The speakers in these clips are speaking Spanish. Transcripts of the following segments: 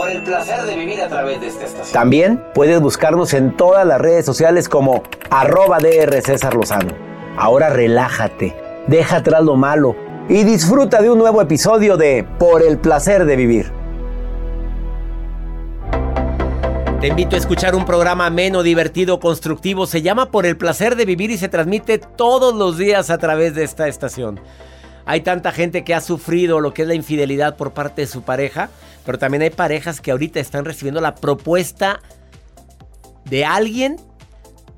Por el placer de vivir a través de esta estación. También puedes buscarnos en todas las redes sociales como arroba DR César Lozano. Ahora relájate, deja atrás lo malo y disfruta de un nuevo episodio de Por el placer de vivir. Te invito a escuchar un programa ameno, divertido, constructivo. Se llama Por el placer de vivir y se transmite todos los días a través de esta estación. Hay tanta gente que ha sufrido lo que es la infidelidad por parte de su pareja, pero también hay parejas que ahorita están recibiendo la propuesta de alguien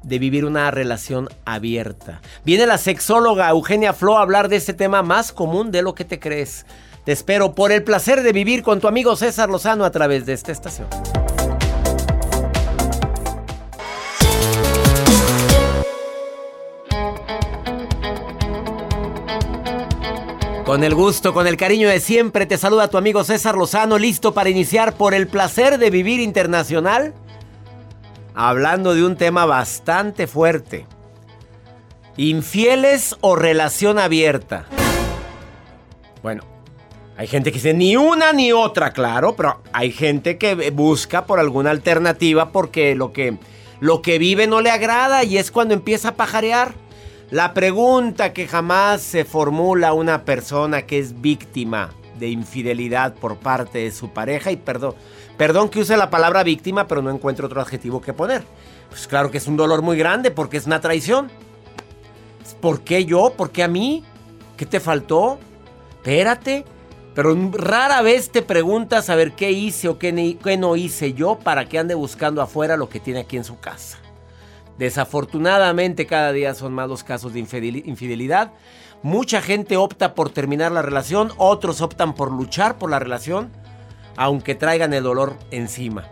de vivir una relación abierta. Viene la sexóloga Eugenia Flo a hablar de este tema más común de lo que te crees. Te espero por el placer de vivir con tu amigo César Lozano a través de esta estación. Con el gusto, con el cariño de siempre, te saluda tu amigo César Lozano, listo para iniciar por el placer de vivir internacional. Hablando de un tema bastante fuerte. ¿Infieles o relación abierta? Bueno, hay gente que dice ni una ni otra, claro, pero hay gente que busca por alguna alternativa porque lo que, lo que vive no le agrada y es cuando empieza a pajarear. La pregunta que jamás se formula una persona que es víctima de infidelidad por parte de su pareja, y perdón, perdón que use la palabra víctima, pero no encuentro otro adjetivo que poner. Pues claro que es un dolor muy grande porque es una traición. ¿Por qué yo? ¿Por qué a mí? ¿Qué te faltó? Espérate. Pero rara vez te preguntas a ver qué hice o qué, qué no hice yo para que ande buscando afuera lo que tiene aquí en su casa. Desafortunadamente cada día son más los casos de infidelidad. Mucha gente opta por terminar la relación, otros optan por luchar por la relación, aunque traigan el dolor encima.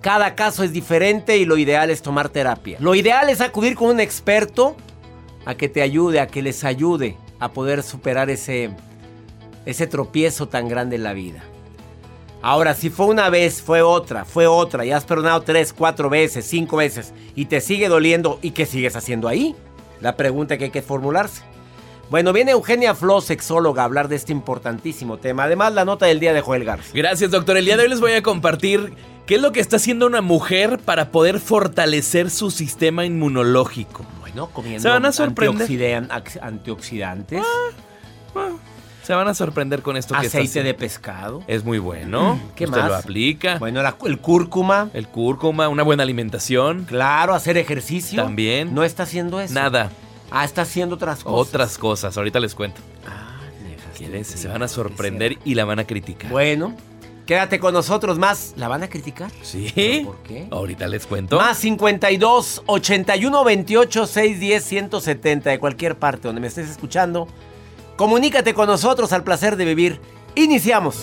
Cada caso es diferente y lo ideal es tomar terapia. Lo ideal es acudir con un experto a que te ayude, a que les ayude a poder superar ese, ese tropiezo tan grande en la vida. Ahora, si fue una vez, fue otra, fue otra, y has perdonado tres, cuatro veces, cinco veces, y te sigue doliendo, ¿y qué sigues haciendo ahí? La pregunta que hay que formularse. Bueno, viene Eugenia Flo, sexóloga, a hablar de este importantísimo tema. Además, la nota del día de Joel Garza. Gracias, doctor. El día de hoy les voy a compartir qué es lo que está haciendo una mujer para poder fortalecer su sistema inmunológico. Bueno, comiendo ¿Se van a sorprender? antioxidan- antioxidantes, Ah, Se van a sorprender con esto que aceite de pescado. Es muy bueno. ¿Qué Usted más? lo aplica. Bueno, la- el cúrcuma. El cúrcuma, una buena alimentación. Claro, hacer ejercicio. También. No está haciendo eso. Nada. Ah, está haciendo otras cosas. Otras cosas. Ahorita les cuento. Ah, déjate ¿Quieres? de Se van a sorprender y la van a criticar. Bueno, quédate con nosotros más. ¿La van a criticar? ¿Sí? ¿Pero por qué? Ahorita les cuento. Más 52 81 28 610 170 de cualquier parte donde me estés escuchando. Comunícate con nosotros al placer de vivir. Iniciamos.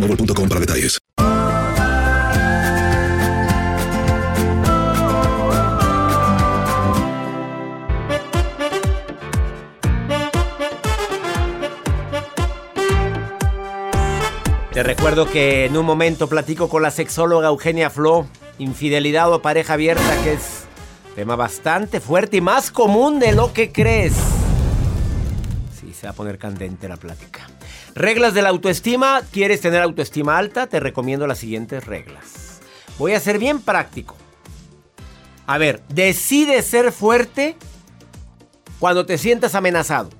boostmobile.com para detalles. Te recuerdo que en un momento platico con la sexóloga Eugenia Flo, infidelidad o pareja abierta, que es tema bastante fuerte y más común de lo que crees. Sí, se va a poner candente la plática. Reglas de la autoestima. ¿Quieres tener autoestima alta? Te recomiendo las siguientes reglas. Voy a ser bien práctico. A ver, decide ser fuerte cuando te sientas amenazado.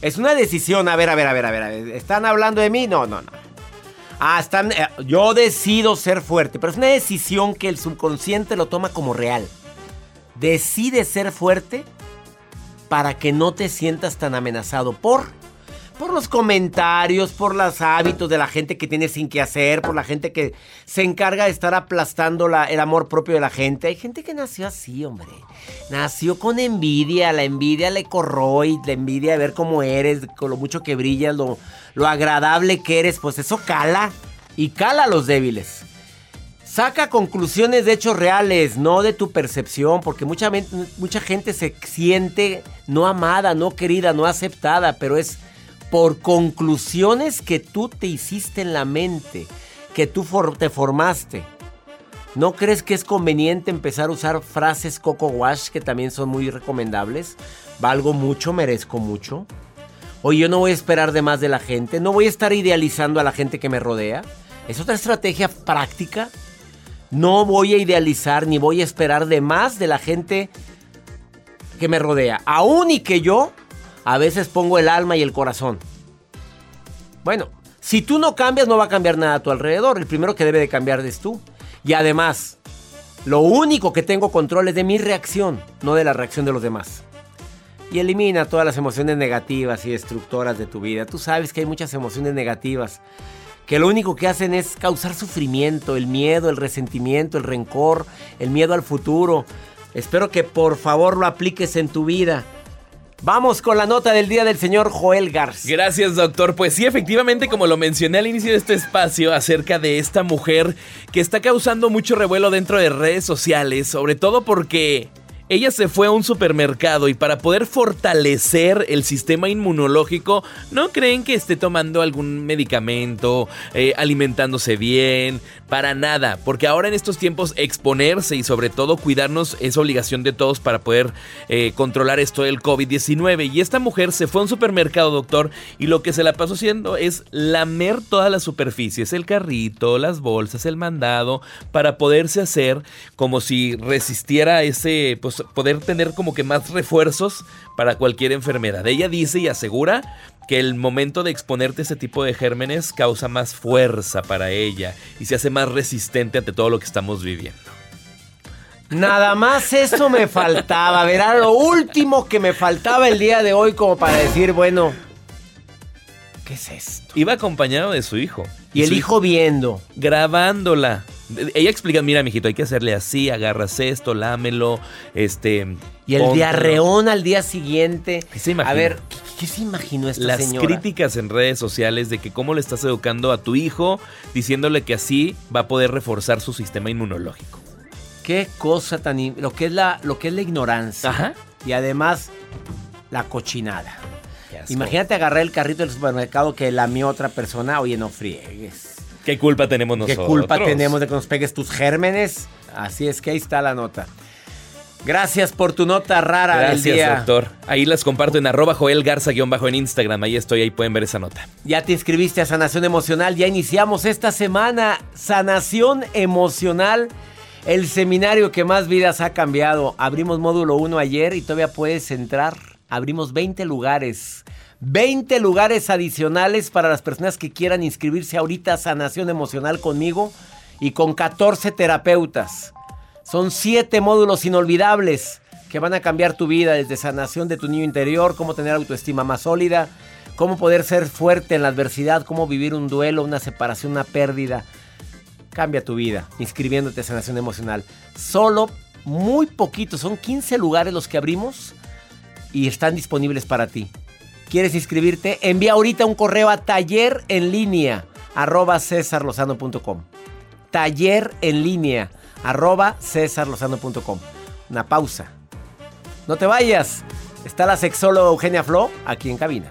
Es una decisión. A ver, a ver, a ver, a ver. ¿Están hablando de mí? No, no, no. Ah, están. eh, yo decido ser fuerte. Pero es una decisión que el subconsciente lo toma como real. Decide ser fuerte para que no te sientas tan amenazado por por los comentarios, por los hábitos de la gente que tiene sin qué hacer, por la gente que se encarga de estar aplastando la- el amor propio de la gente. Hay gente que nació así, hombre. Nació con envidia, la envidia le corroe, la envidia de ver cómo eres, con lo mucho que brillas, lo, lo agradable que eres, pues eso cala y cala a los débiles. Saca conclusiones de hechos reales, no de tu percepción, porque mucha, mucha gente se siente no amada, no querida, no aceptada, pero es por conclusiones que tú te hiciste en la mente, que tú te formaste. ¿No crees que es conveniente empezar a usar frases Coco Wash que también son muy recomendables? Valgo mucho, merezco mucho. Oye, yo no voy a esperar de más de la gente, no voy a estar idealizando a la gente que me rodea. Es otra estrategia práctica. No voy a idealizar ni voy a esperar de más de la gente que me rodea. Aún y que yo a veces pongo el alma y el corazón. Bueno, si tú no cambias, no va a cambiar nada a tu alrededor. El primero que debe de cambiar es tú. Y además, lo único que tengo control es de mi reacción, no de la reacción de los demás. Y elimina todas las emociones negativas y destructoras de tu vida. Tú sabes que hay muchas emociones negativas que lo único que hacen es causar sufrimiento, el miedo, el resentimiento, el rencor, el miedo al futuro. Espero que por favor lo apliques en tu vida. Vamos con la nota del día del señor Joel Garza. Gracias, doctor. Pues sí, efectivamente, como lo mencioné al inicio de este espacio, acerca de esta mujer que está causando mucho revuelo dentro de redes sociales, sobre todo porque ella se fue a un supermercado y para poder fortalecer el sistema inmunológico, ¿no creen que esté tomando algún medicamento, eh, alimentándose bien? Para nada, porque ahora en estos tiempos exponerse y sobre todo cuidarnos es obligación de todos para poder eh, controlar esto del COVID-19. Y esta mujer se fue a un supermercado, doctor, y lo que se la pasó haciendo es lamer todas las superficies, el carrito, las bolsas, el mandado, para poderse hacer como si resistiera ese, pues pues poder tener como que más refuerzos para cualquier enfermedad. Ella dice y asegura que el momento de exponerte a ese tipo de gérmenes causa más fuerza para ella y se hace más resistente ante todo lo que estamos viviendo. Nada más eso me faltaba. Verá, lo último que me faltaba el día de hoy como para decir, bueno, ¿qué es esto? Iba acompañado de su hijo. Y el hijo viendo. grabándola. Ella explica, mira, mijito, hay que hacerle así, agarras esto, lámelo, este... Y el póntelo". diarreón al día siguiente. ¿Qué se imagina? A ver, ¿qué, qué se imaginó esta Las señora? críticas en redes sociales de que cómo le estás educando a tu hijo, diciéndole que así va a poder reforzar su sistema inmunológico. Qué cosa tan... Lo que es la, lo que es la ignorancia. Ajá. Y además, la cochinada. Qué. Imagínate agarrar el carrito del supermercado que lamió otra persona. Oye, no friegues. ¿Qué culpa tenemos ¿Qué nosotros? culpa tenemos de que nos pegues tus gérmenes? Así es que ahí está la nota. Gracias por tu nota rara del Gracias, día. doctor. Ahí las comparto en arroba Joel Garza-bajo en Instagram. Ahí estoy, ahí pueden ver esa nota. Ya te inscribiste a Sanación Emocional. Ya iniciamos esta semana Sanación Emocional. El seminario que más vidas ha cambiado. Abrimos módulo 1 ayer y todavía puedes entrar. Abrimos 20 lugares. 20 lugares adicionales para las personas que quieran inscribirse ahorita a Sanación Emocional conmigo y con 14 terapeutas. Son 7 módulos inolvidables que van a cambiar tu vida desde sanación de tu niño interior, cómo tener autoestima más sólida, cómo poder ser fuerte en la adversidad, cómo vivir un duelo, una separación, una pérdida. Cambia tu vida inscribiéndote a sanación emocional. Solo muy poquito, son 15 lugares los que abrimos y están disponibles para ti. ¿Quieres inscribirte? Envía ahorita un correo a taller en línea arroba cesarlozano.com. Taller en línea arroba cesarlozano.com. Una pausa. No te vayas. Está la sexóloga Eugenia Flo aquí en cabina.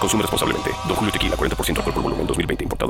Consume responsablemente. Don Julio Tequila, 40% alcohol por volumen, 2020. Importado por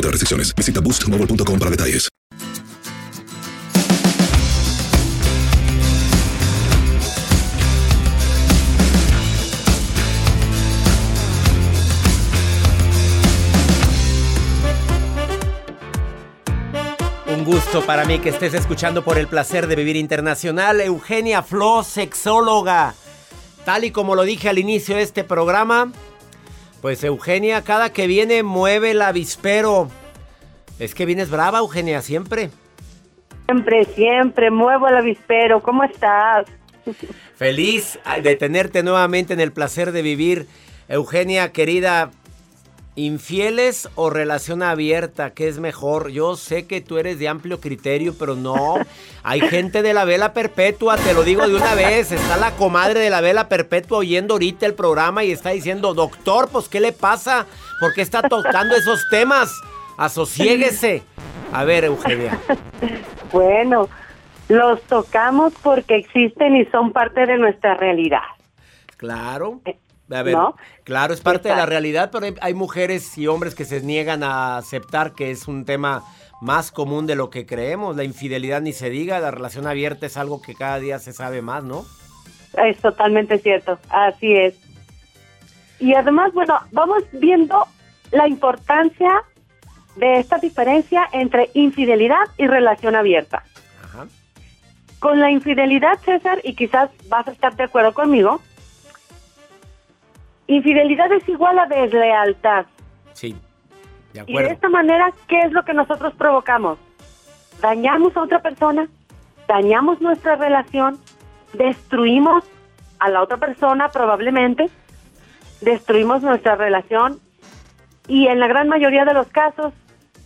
otras restricciones. Visita boostmobile.com para detalles. Un gusto para mí que estés escuchando por el placer de vivir internacional. Eugenia Flo, sexóloga. Tal y como lo dije al inicio de este programa, pues Eugenia cada que viene mueve el avispero. Es que vienes brava, Eugenia, siempre. Siempre, siempre, muevo el avispero. ¿Cómo estás? Feliz de tenerte nuevamente en el placer de vivir. Eugenia, querida, ¿Infieles o relación abierta? ¿Qué es mejor? Yo sé que tú eres de amplio criterio, pero no. Hay gente de la vela perpetua, te lo digo de una vez. Está la comadre de la vela perpetua oyendo ahorita el programa y está diciendo, doctor, pues ¿qué le pasa? ¿Por qué está tocando esos temas? Asociéguese. A ver, Eugenia. Bueno, los tocamos porque existen y son parte de nuestra realidad. Claro. A ver, claro, es parte de la realidad, pero hay, hay, mujeres y hombres que se niegan a aceptar que es un tema más común de lo que creemos. La infidelidad ni se diga, la relación abierta es algo que cada día se sabe más, ¿no? Es totalmente cierto, así es. Y además, bueno, vamos viendo la importancia de esta diferencia entre infidelidad y relación abierta. Ajá. Con la infidelidad, César, y quizás vas a estar de acuerdo conmigo, infidelidad es igual a deslealtad. Sí, de acuerdo. Y de esta manera, ¿qué es lo que nosotros provocamos? Dañamos a otra persona, dañamos nuestra relación, destruimos a la otra persona probablemente, destruimos nuestra relación y en la gran mayoría de los casos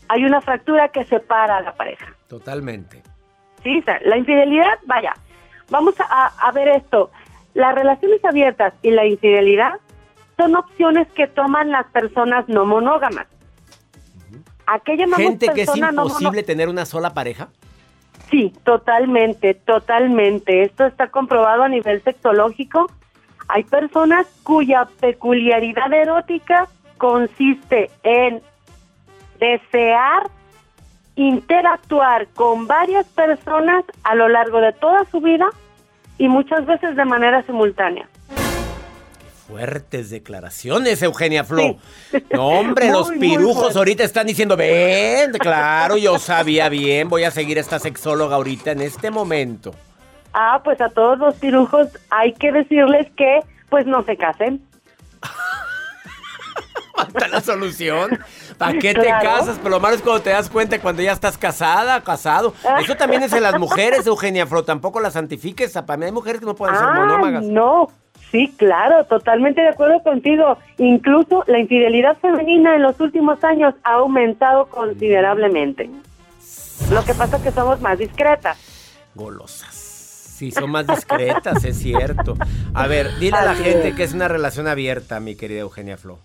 hay una fractura que separa a la pareja. Totalmente. Sí, la infidelidad, vaya, vamos a, ver esto. Las relaciones abiertas y la infidelidad son opciones que toman las personas no monógamas. ¿A qué llamamos Gente que es imposible tener una sola pareja. Sí, totalmente, totalmente. Esto está comprobado a nivel sexológico. Hay personas cuya peculiaridad erótica consiste en desear interactuar con varias personas a lo largo de toda su vida y muchas veces de manera simultánea. Fuertes declaraciones, Eugenia Flo. No, hombre, los pirujos ahorita están diciendo, ven, claro, yo sabía bien, voy a seguir a esta sexóloga ahorita en este momento. Ah, pues a todos los pirujos hay que decirles que pues no se casen. Falta la solución. ¿Para qué te casas? Pero lo malo es cuando te das cuenta cuando ya estás casada, casado. Eso también es en las mujeres, Eugenia Flo. Tampoco las santifiques. Para mí hay mujeres que no pueden ser ah, monómagas. No, sí, claro, totalmente de acuerdo contigo. Incluso la infidelidad femenina en los últimos años ha aumentado considerablemente. Lo que pasa es que somos más discretas. Golosas. Sí, son más discretas, es cierto. A ver, dile a la gente que es una relación abierta, mi querida Eugenia Flo.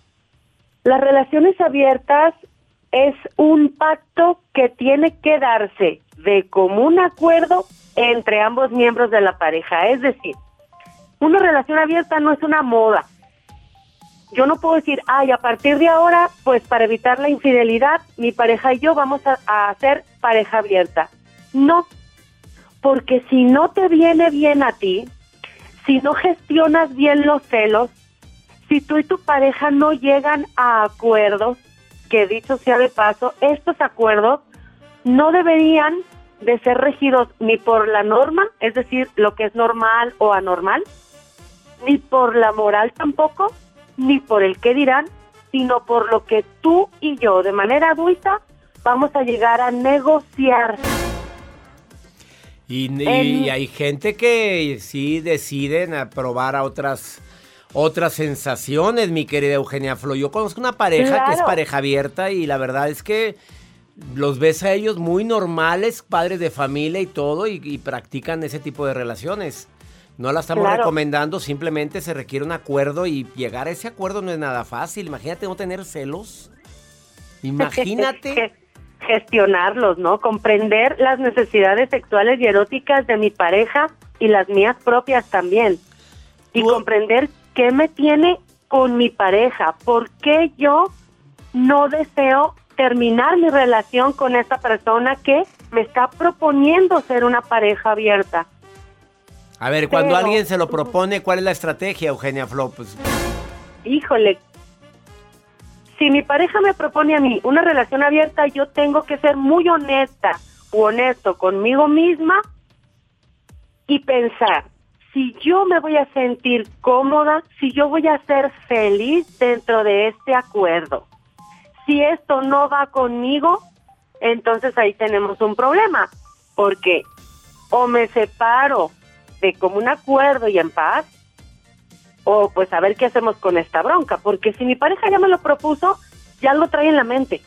Las relaciones abiertas es un pacto que tiene que darse de común acuerdo entre ambos miembros de la pareja. Es decir, una relación abierta no es una moda. Yo no puedo decir, ay, a partir de ahora, pues para evitar la infidelidad, mi pareja y yo vamos a, hacer pareja abierta. No, porque si no te viene bien a ti, si no gestionas bien los celos, si tú y tu pareja no llegan a acuerdos, que dicho sea de paso, estos acuerdos no deberían de ser regidos ni por la norma, es decir, lo que es normal o anormal, ni por la moral tampoco, ni por el qué dirán, sino por lo que tú y yo de manera adulta vamos a llegar a negociar. Y, y hay gente que sí deciden aprobar a otras otras sensaciones, mi querida Eugenia Flo. Yo conozco una pareja que es pareja abierta y la verdad es que los ves a ellos muy normales, padres de familia y todo, y, practican ese tipo de relaciones. No la estamos recomendando, simplemente se requiere un acuerdo y llegar a ese acuerdo no es nada fácil. Imagínate no tener celos. Imagínate. Gestionarlos, ¿no? Comprender las necesidades sexuales y eróticas de mi pareja y las mías propias también. Y comprender ¿qué me tiene con mi pareja? ¿Por qué yo no deseo terminar mi relación con esta persona que me está proponiendo ser una pareja abierta? A ver, cuando alguien se lo propone, ¿cuál es la estrategia, Eugenia Flo? Pues, híjole, si mi pareja me propone a mí una relación abierta, yo tengo que ser muy honesta o honesto conmigo misma y pensar, si yo me voy a sentir cómoda, si yo voy a ser feliz dentro de este acuerdo. Si esto no va conmigo, entonces ahí tenemos un problema, porque o me separo de común acuerdo y en paz, o pues a ver qué hacemos con esta bronca, porque si mi pareja ya me lo propuso, ya lo trae en la mente.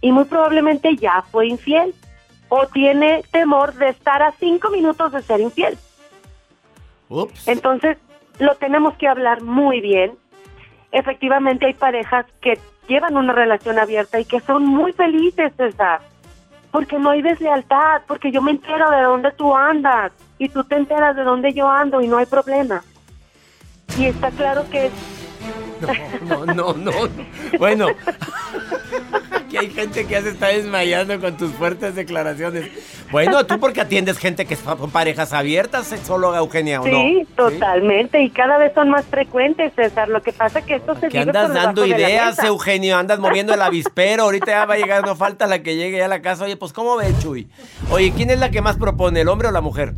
Y muy probablemente ya fue infiel o tiene temor de estar a cinco minutos de ser infiel. Ups. Entonces, lo tenemos que hablar muy bien. Efectivamente, hay parejas que llevan una relación abierta y que son muy felices, César. Porque no hay deslealtad, porque yo me entero de dónde tú andas y tú te enteras de dónde yo ando y no hay problema. Y está claro que... No, no, no, no. Bueno, aquí hay gente que ya se está desmayando con tus fuertes declaraciones. Bueno, tú porque atiendes gente que son parejas abiertas, sexóloga Eugenia, ¿o no? Sí, totalmente. Y cada vez son más frecuentes, César. Lo que pasa que esto se Que andas por dando ideas. Eugenio, andas moviendo el avispero, ahorita ya va a llegar, no falta la que llegue ya a la casa. Oye, pues ¿cómo ves, Chuy? Oye, ¿quién es la que más propone, el hombre o la mujer?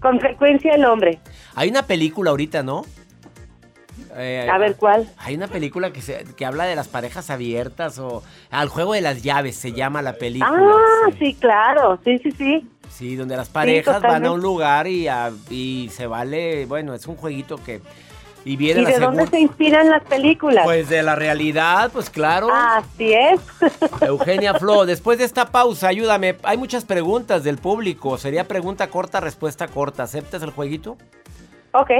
Con frecuencia el hombre. Hay una película ahorita, ¿no? Eh, A ver, ¿cuál? Hay una película que, se, que habla de las parejas abiertas o al juego de las llaves se llama la película. Ah, sí, claro. Sí, sí, sí. Sí, donde las parejas van a un lugar y, a- y se vale, bueno, es un jueguito que... Y viene ¿Y la de dónde se inspiran las películas? Pues de la realidad, pues claro. Así es. Eugenia Flo, después de esta pausa, ayúdame. Hay muchas preguntas del público. Sería pregunta corta, respuesta corta. ¿Aceptas el jueguito? ok.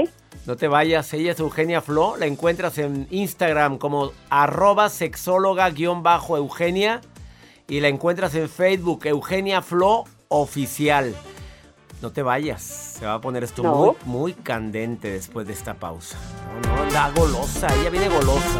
No te vayas, ella es Eugenia Flo, la encuentras en Instagram como arroba sexóloga-eugenia y la encuentras en Facebook Eugenia Flo Oficial. No te vayas, se va a poner esto No. muy, muy candente después de esta pausa. No, no, anda golosa, ella viene golosa.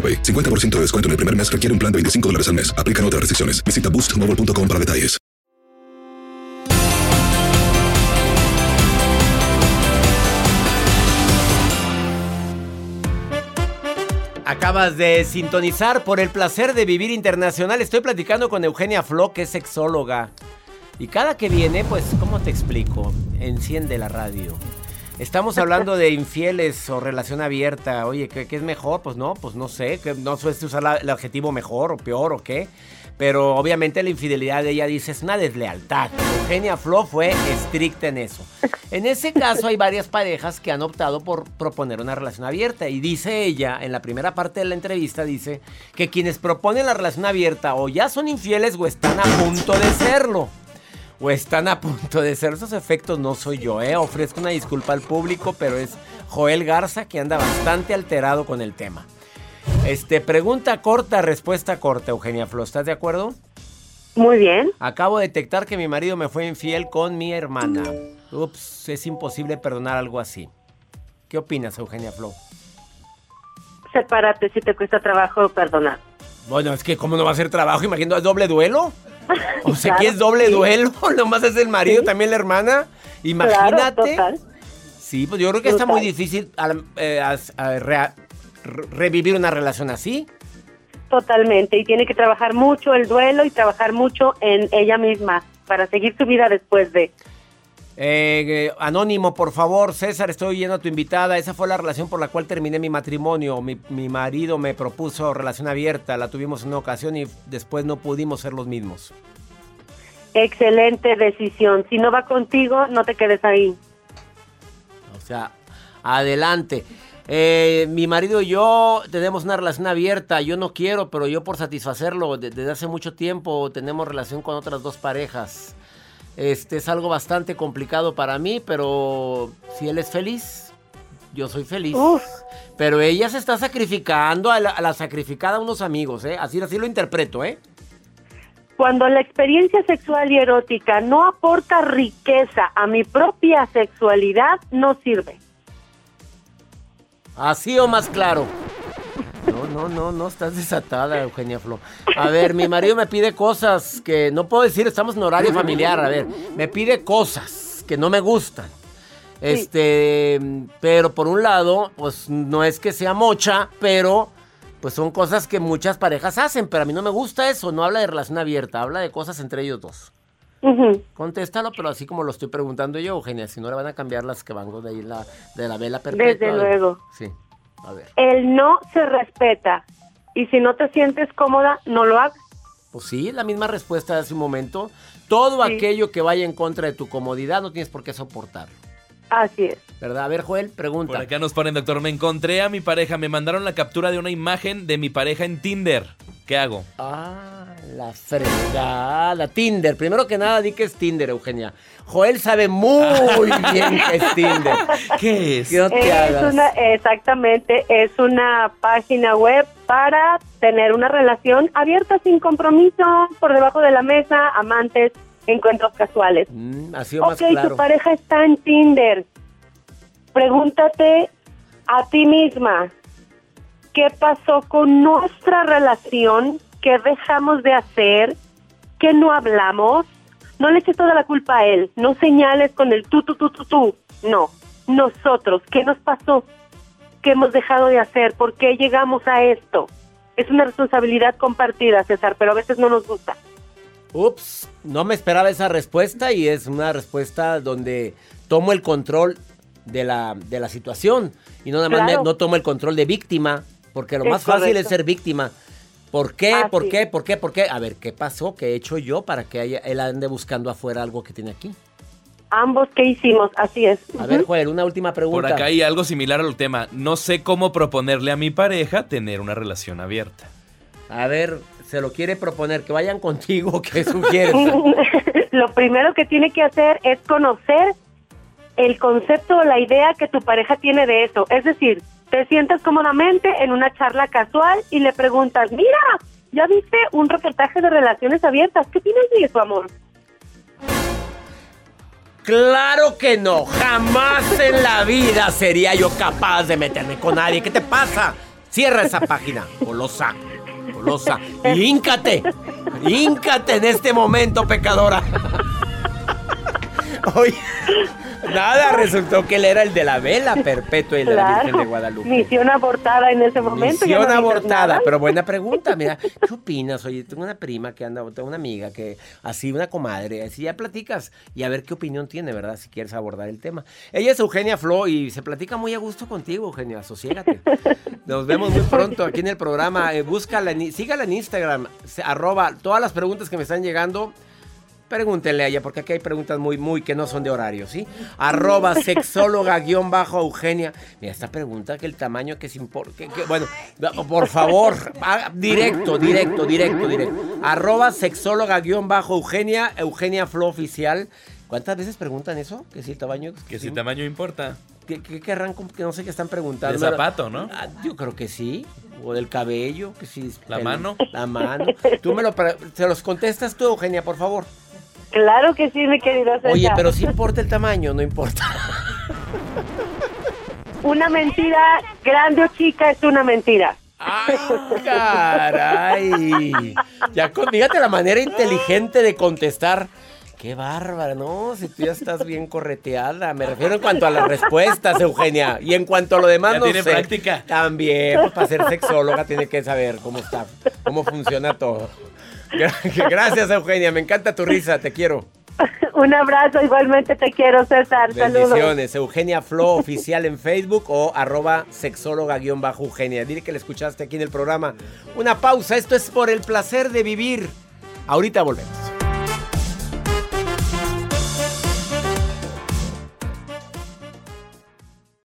AroPay. 50% de descuento en el primer mes requiere un plan de 25 dólares al mes. Aplican otras restricciones. Visita boostmobile.com para detalles. Acabas de sintonizar por el placer de vivir internacional. Estoy platicando con Eugenia Flo, que es sexóloga. Y cada que viene, pues, ¿cómo te explico? Enciende la radio. Estamos hablando de infieles o relación abierta. Oye, ¿qué, es mejor? Pues no, pues no sé. Que no sé usar el adjetivo mejor o peor o qué. Pero obviamente la infidelidad de ella dice es una deslealtad. Eugenia Flo fue estricta en eso. En ese caso hay varias parejas que han optado por proponer una relación abierta. Y dice ella, en la primera parte de la entrevista, dice que quienes proponen la relación abierta o ya son infieles o están a punto de serlo o están a punto de ser. Esos efectos no soy yo, ¿eh? Ofrezco una disculpa al público, pero es Joel Garza que anda bastante alterado con el tema. Este, pregunta corta, respuesta corta, Eugenia Flo. ¿Estás de acuerdo? Muy bien. Acabo de detectar que mi marido me fue infiel con mi hermana. Ups, es imposible perdonar algo así. ¿Qué opinas, Eugenia Flo? Sepárate si te cuesta trabajo perdonar. Bueno, es que ¿cómo no va a ser trabajo? Imagino, ¿es doble duelo? O sea, Claro, que es doble sí. duelo, nomás es el marido, Sí. también la hermana. Imagínate. Claro. Sí, pues yo creo que está muy difícil eh, a re- revivir una relación así. Totalmente. Y tiene que trabajar mucho el duelo y trabajar mucho en ella misma para seguir su vida después de. Eh, anónimo, por favor, César, estoy oyendo a tu invitada. Esa fue la relación por la cual terminé mi matrimonio. Mi, mi marido me propuso relación abierta, la tuvimos en una ocasión y después no pudimos ser los mismos. Excelente decisión. Si no va contigo, no te quedes ahí. O sea, adelante. Eh, mi marido y yo tenemos una relación abierta. Yo no quiero, pero yo por satisfacerlo de- desde hace mucho tiempo tenemos relación con otras dos parejas. Este es algo bastante complicado para mí, pero si él es feliz, yo soy feliz. Uf. Pero ella se está sacrificando a la, a la sacrificada a unos amigos, ¿eh? Así, así lo interpreto, ¿eh? Cuando la experiencia sexual y erótica no aporta riqueza a mi propia sexualidad, no sirve. Así o más claro. No, no, no, no, estás desatada, Eugenia Flo. A ver, mi marido me pide cosas que no puedo decir, estamos en horario familiar. A ver, me pide cosas que no me gustan. Este, pero por un lado, pues no es que sea mocha, pero pues son cosas que muchas parejas hacen, pero a mí no me gusta eso, no habla de relación abierta, habla de cosas entre ellos dos. Ujú. Contéstalo, pero así como lo estoy preguntando yo, Eugenia, si no le van a cambiar las que van de ahí la, de la vela perpetua. Desde luego. Sí, a ver. El no se respeta. Y si no te sientes cómoda, no lo hagas. Pues sí, la misma respuesta de hace un momento. Todo Sí. aquello que vaya en contra de tu comodidad no tienes por qué soportarlo. Así es. ¿Verdad? A ver, Joel, pregunta. Por acá nos ponen, doctor, me encontré a mi pareja, me mandaron la captura de una imagen de mi pareja en Tinder. ¿Qué hago? Ah, la fregada. Tinder. Primero que nada, di que es Tinder, Eugenia. Joel sabe muy bien que es Tinder. ¿Qué es? Que no te Es hagas. una, exactamente, es una página web para tener una relación abierta sin compromiso, por debajo de la mesa, amantes, encuentros casuales. Mm, ha sido más Ok, claro. tu pareja está en Tinder. Pregúntate a ti misma, ¿qué pasó con nuestra relación? ¿Qué dejamos de hacer? ¿Qué no hablamos? No le eches toda la culpa a él, no señales con el tú, tú, tú, tú, tú. No, nosotros, ¿qué nos pasó? ¿Qué hemos dejado de hacer? ¿Por qué llegamos a esto? Es una responsabilidad compartida, César, pero a veces no nos gusta. Ups, no me esperaba esa respuesta y es una respuesta donde tomo el control de la, de la situación y no nada más me- Claro. no tomo el control de víctima, porque lo Es más fácil es correcto. ser víctima. ¿Por qué? Así ¿Por qué? ¿Por qué? ¿Por qué? A ver, ¿qué pasó? ¿Qué he hecho yo para que haya- él ande buscando afuera algo que tiene aquí? Ambos, ¿qué hicimos? Así es. A ver, Joel, una última pregunta. Por acá hay algo similar al tema. No sé cómo proponerle a mi pareja tener una relación abierta. A ver, se lo quiere proponer, que vayan contigo, ¿qué sugieres? lo primero que tiene que hacer es conocer el concepto o la idea que tu pareja tiene de eso. Es decir, te sientas cómodamente en una charla casual y le preguntas, mira, ya viste un reportaje de relaciones abiertas, ¿qué opinas de eso, amor? Claro que no, jamás en la vida sería yo capaz de meterme con nadie. ¿Qué te pasa? Cierra esa página, golosa, golosa. Y híncate, híncate en este momento, pecadora. Oye, nada, resultó que él era el de la vela perpetua y la Claro. Virgen de Guadalupe. Misión abortada en ese momento. Misión no abortada, pero buena pregunta, mira, ¿qué opinas? Oye, tengo una prima que anda, tengo una amiga que, así, una comadre, así ya platicas y a ver qué opinión tiene, ¿verdad? Si quieres abordar el tema. Ella es Eugenia Flo y se platica muy a gusto contigo, Eugenia, asociégate. Nos vemos muy pronto aquí en el programa. Eh, búscala, en- sígala en Instagram, se- arroba todas las preguntas que me están llegando. Pregúntenle a ella, porque aquí hay preguntas muy, muy que no son de horario, ¿sí? Arroba sexóloga guion bajo Eugenia. Mira, esta pregunta que el tamaño que es importante. bueno, por favor, haga- directo, directo, directo, directo. Arroba sexóloga guion bajo Eugenia, Eugenia Flo Oficial. ¿Cuántas veces preguntan eso? Que si el tamaño. Que si el tamaño importa. ¿Qué, qué querrán? Que no sé qué están preguntando. De zapato, ¿no? Ah, yo creo que sí. O del cabello, que sí. ¿La el- mano? La mano. Tú me lo. Se los contestas tú, Eugenia, por favor. Claro que sí, mi querido César. Oye, pero sí importa el tamaño, no importa. una mentira grande o chica es una mentira. ¡Ay, caray! Ya, con- fíjate la manera inteligente de contestar. Qué bárbara, ¿no? Si tú ya estás bien correteada. Me refiero en cuanto a las respuestas, Eugenia. Y en cuanto a lo demás, Ya no tiene sé. práctica. También, pues para ser sexóloga tiene que saber cómo está, cómo funciona todo. Gra- Gracias, Eugenia. Me encanta tu risa. Te quiero. Un abrazo, igualmente te quiero, César. Saludos. Bendiciones. Eugenia Flo oficial en Facebook o arroba sexóloga-eugenia. Dile que le escuchaste aquí en el programa. Una pausa. Esto es por el placer de vivir. Ahorita volvemos.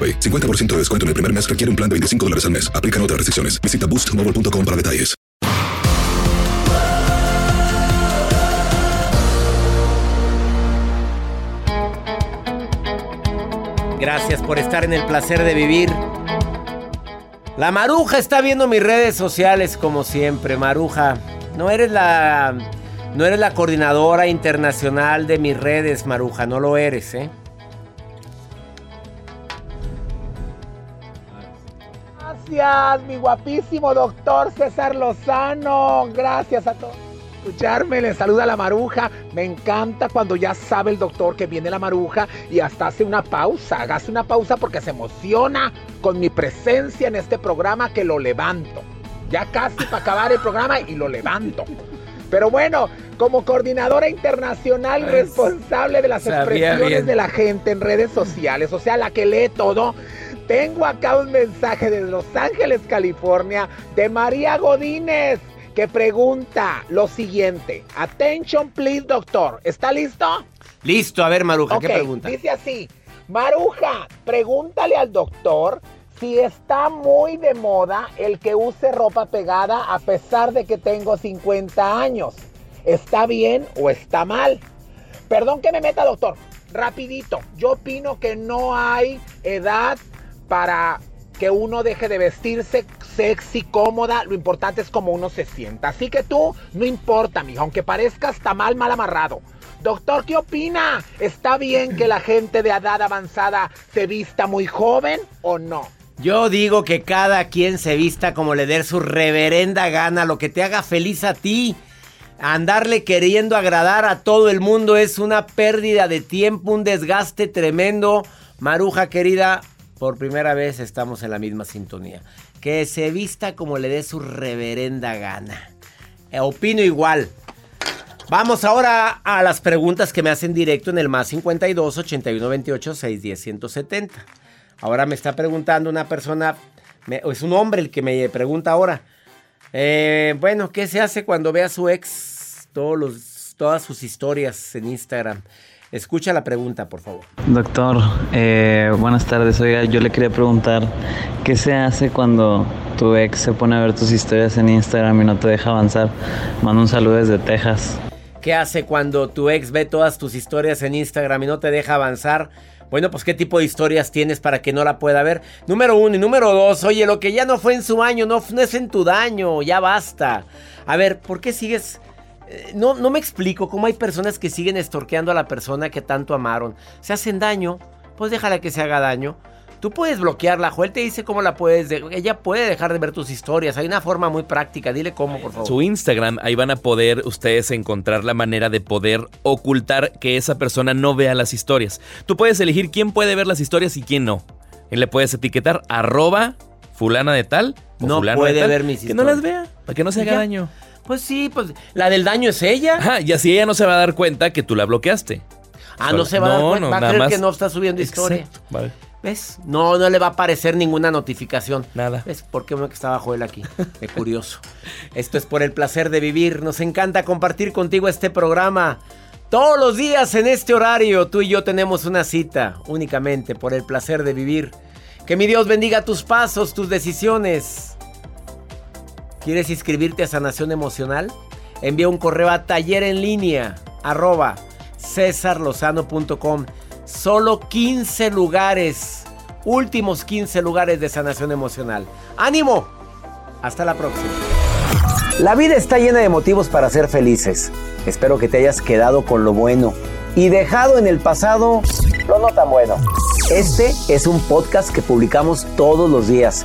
AroPay. 50% de descuento en el primer mes requiere un plan de 25 dólares al mes. Aplican otras restricciones. Visita boostmobile.com para detalles. Gracias por estar en el placer de vivir. La Maruja está viendo mis redes sociales como siempre. Maruja, no eres la no eres la coordinadora internacional de mis redes, Maruja, no lo eres, ¿eh? Gracias, mi guapísimo doctor César Lozano. Gracias a todos. Escucharme, le saluda la maruja. Me encanta cuando ya sabe el doctor que viene la maruja y hasta hace una pausa. Hágase una pausa porque se emociona con mi presencia en este programa que lo levanto. Ya casi para acabar el programa y lo levanto. Pero bueno, como coordinadora internacional Pues, responsable de las expresiones bien. de la gente en redes sociales, o sea, la que lee todo, tengo acá un mensaje desde Los Ángeles, California, de María Godínez, que pregunta lo siguiente. Attention, please, doctor. ¿Está listo? Listo, a ver, Maruja, ¿qué pregunta? Dice así, Maruja, pregúntale al doctor si está muy de moda el que use ropa pegada a pesar de que tengo 50 años. ¿Está bien o está mal? Perdón que me meta, doctor. Rapidito, yo opino que no hay edad para que uno deje de vestirse sexy, cómoda. Lo importante es cómo uno se sienta. Así que tú, no importa, mija, aunque parezca hasta mal, mal amarrado. Doctor, ¿qué opina? ¿Está bien que la gente de edad avanzada se vista muy joven o no? Yo digo que cada quien se vista como le dé su reverenda gana, lo que te haga feliz a ti. Andarle queriendo agradar a todo el mundo es una pérdida de tiempo, un desgaste tremendo. Maruja querida, por primera vez estamos en la misma sintonía. Que se vista como le dé su reverenda gana. Eh, opino igual. Vamos ahora a las preguntas que me hacen directo en el más 52 81 28 610 170. Ahora me está preguntando una persona, me- es un hombre el que me pregunta ahora. Eh, bueno, ¿qué se hace cuando ve a su ex todas sus historias en Instagram? Escucha la pregunta, por favor. Doctor, eh, buenas tardes. Oiga, yo le quería preguntar, ¿qué se hace cuando tu ex se pone a ver tus historias en Instagram y no te deja avanzar. Manda un saludo desde Texas. ¿Qué hace cuando tu ex ve todas tus historias en Instagram y no te deja avanzar? Bueno, pues qué tipo de historias tienes para que no la pueda ver. Número uno y número dos, oye, lo que ya no fue en su año, no, no es en tu daño, ya basta. A ver, ¿por qué sigues? Eh, no, no me explico cómo hay personas que siguen estorqueando a la persona que tanto amaron. Se hacen daño, pues déjala que se haga daño. Tú puedes bloquearla, Joel te dice cómo la puedes. ella puede dejar de ver tus historias. Hay una forma muy práctica. Dile cómo, por favor. Su Instagram, ahí van a poder ustedes encontrar la manera de poder ocultar que esa persona no vea las historias. Tú puedes elegir quién puede ver las historias y quién no. Y le puedes etiquetar arroba fulana de tal. no puede ver mis historias. Que no las vea, para que no se haga daño. Pues sí, pues la del daño es ella. Ajá, y así ella no se va a dar cuenta que tú la bloqueaste. Ah, no se va a dar cuenta. va a creer que no está subiendo historia. Vale. ¿Ves? No, no le va a aparecer ninguna notificación. Nada. ¿Ves? ¿Por qué que estaba Joel aquí? Qué curioso. Esto es por el placer de vivir. Nos encanta compartir contigo este programa. Todos los días en este horario, tú y yo tenemos una cita únicamente por el placer de vivir. Que mi Dios bendiga tus pasos, tus decisiones. ¿Quieres inscribirte a Sanación Emocional? Envía un correo a taller en línea arroba cesarlozano.com Solo 15 lugares. Últimos 15 lugares de sanación emocional. ¡Ánimo! Hasta la próxima. La vida está llena de motivos para ser felices. Espero que te hayas quedado con lo bueno y dejado en el pasado lo no tan bueno. Este es un podcast que publicamos todos los días,